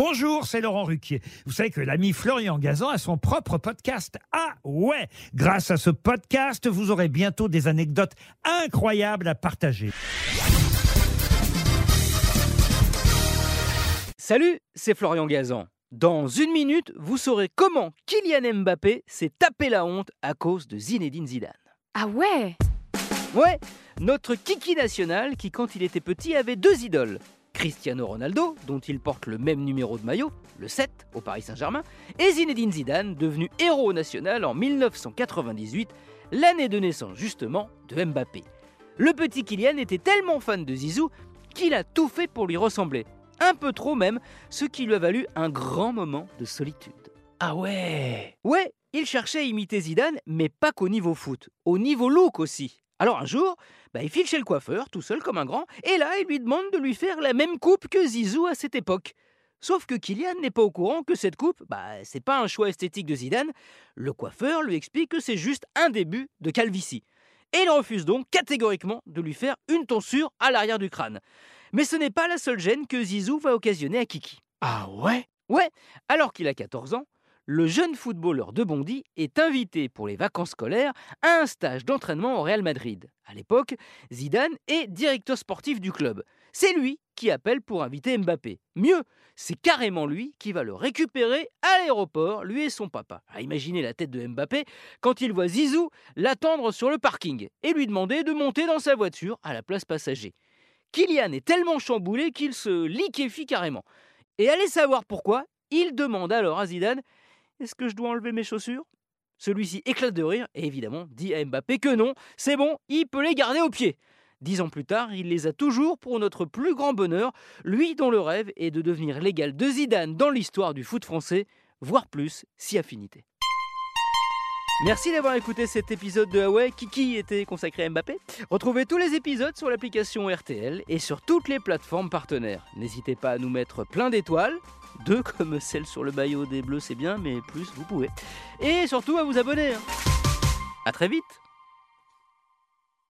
Bonjour, c'est Laurent Ruquier. Vous savez que l'ami Florian Gazan a son propre podcast. Ah ouais Grâce à ce podcast, vous aurez bientôt des anecdotes incroyables à partager. Salut, c'est Florian Gazan. Dans une minute, vous saurez comment Kylian Mbappé s'est tapé la honte à cause de Zinedine Zidane. Ah ouais? Ouais, notre kiki national qui quand il était petit avait deux idoles. Cristiano Ronaldo, dont il porte le même numéro de maillot, le 7, au Paris Saint-Germain, et Zinedine Zidane, devenu héros national en 1998, l'année de naissance justement de Mbappé. Le petit Kylian était tellement fan de Zizou qu'il a tout fait pour lui ressembler. Un peu trop même, ce qui lui a valu un grand moment de solitude. Ah ouais Ouais, il cherchait à imiter Zidane, mais pas qu'au niveau foot, au niveau look aussi. Alors un jour, bah, il file chez le coiffeur, tout seul comme un grand, et là, il lui demande de lui faire la même coupe que Zizou à cette époque. Sauf que Kylian n'est pas au courant que cette coupe, bah, c'est pas un choix esthétique de Zidane. Le coiffeur lui explique que c'est juste un début de calvitie. Et il refuse donc catégoriquement de lui faire une tonsure à l'arrière du crâne. Mais ce n'est pas la seule gêne que Zizou va occasionner à Kiki. Ah ouais? Ouais, alors qu'il a 14 ans, le jeune footballeur de Bondy est invité pour les vacances scolaires à un stage d'entraînement au Real Madrid. À l'époque, Zidane est directeur sportif du club. C'est lui qui appelle pour inviter Mbappé. Mieux, c'est carrément lui qui va le récupérer à l'aéroport, lui et son papa. À imaginer la tête de Mbappé quand il voit Zizou l'attendre sur le parking et lui demander de monter dans sa voiture à la place passager. Kylian est tellement chamboulé qu'il se liquéfie carrément. Et allez savoir pourquoi, il demande alors à Zidane est-ce que je dois enlever mes chaussures? Celui-ci éclate de rire et évidemment dit à Mbappé que non, c'est bon, il peut les garder au pied. Dix ans plus tard, il les a toujours pour notre plus grand bonheur, lui dont le rêve est de devenir l'égal de Zidane dans l'histoire du foot français, voire plus, si affinité. Merci d'avoir écouté cet épisode de Huawei. Kiki était consacré à Mbappé. Retrouvez tous les épisodes sur l'application RTL et sur toutes les plateformes partenaires. N'hésitez pas à nous mettre plein d'étoiles, deux comme celle sur le maillot des Bleus, c'est bien, mais plus vous pouvez. Et surtout à vous abonner. A très vite